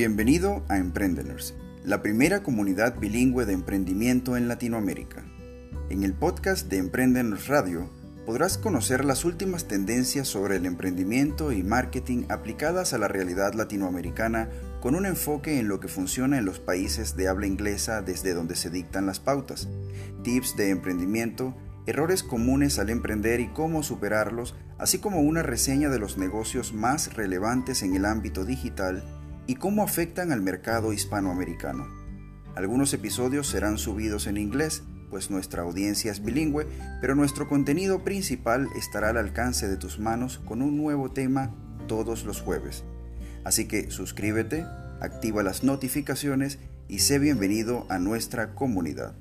Bienvenido a Emprendedors, la primera comunidad bilingüe de emprendimiento en Latinoamérica. En el podcast de Emprendedors Radio podrás conocer las últimas tendencias sobre el emprendimiento y marketing aplicadas a la realidad latinoamericana con un enfoque en lo que funciona en los países de habla inglesa desde donde se dictan las pautas, tips de emprendimiento, errores comunes al emprender y cómo superarlos, así como una reseña de los negocios más relevantes en el ámbito digital y cómo afectan al mercado hispanoamericano. Algunos episodios serán subidos en inglés, pues nuestra audiencia es bilingüe, pero nuestro contenido principal estará al alcance de tus manos con un nuevo tema todos los jueves. Así que suscríbete, activa las notificaciones y sé bienvenido a nuestra comunidad.